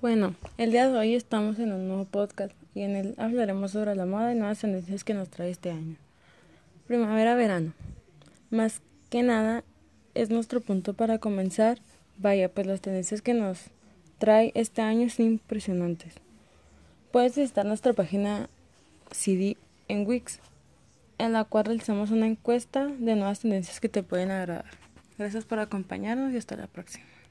Bueno, el día de hoy estamos en un nuevo podcast y en él hablaremos sobre la moda y nuevas tendencias que nos trae este año. Primavera-verano. Más que nada es nuestro punto para comenzar. Vaya, pues las tendencias que nos trae este año son impresionantes. Puedes visitar nuestra página CD en Wix, en la cual realizamos una encuesta de nuevas tendencias que te pueden agradar. Gracias por acompañarnos y hasta la próxima.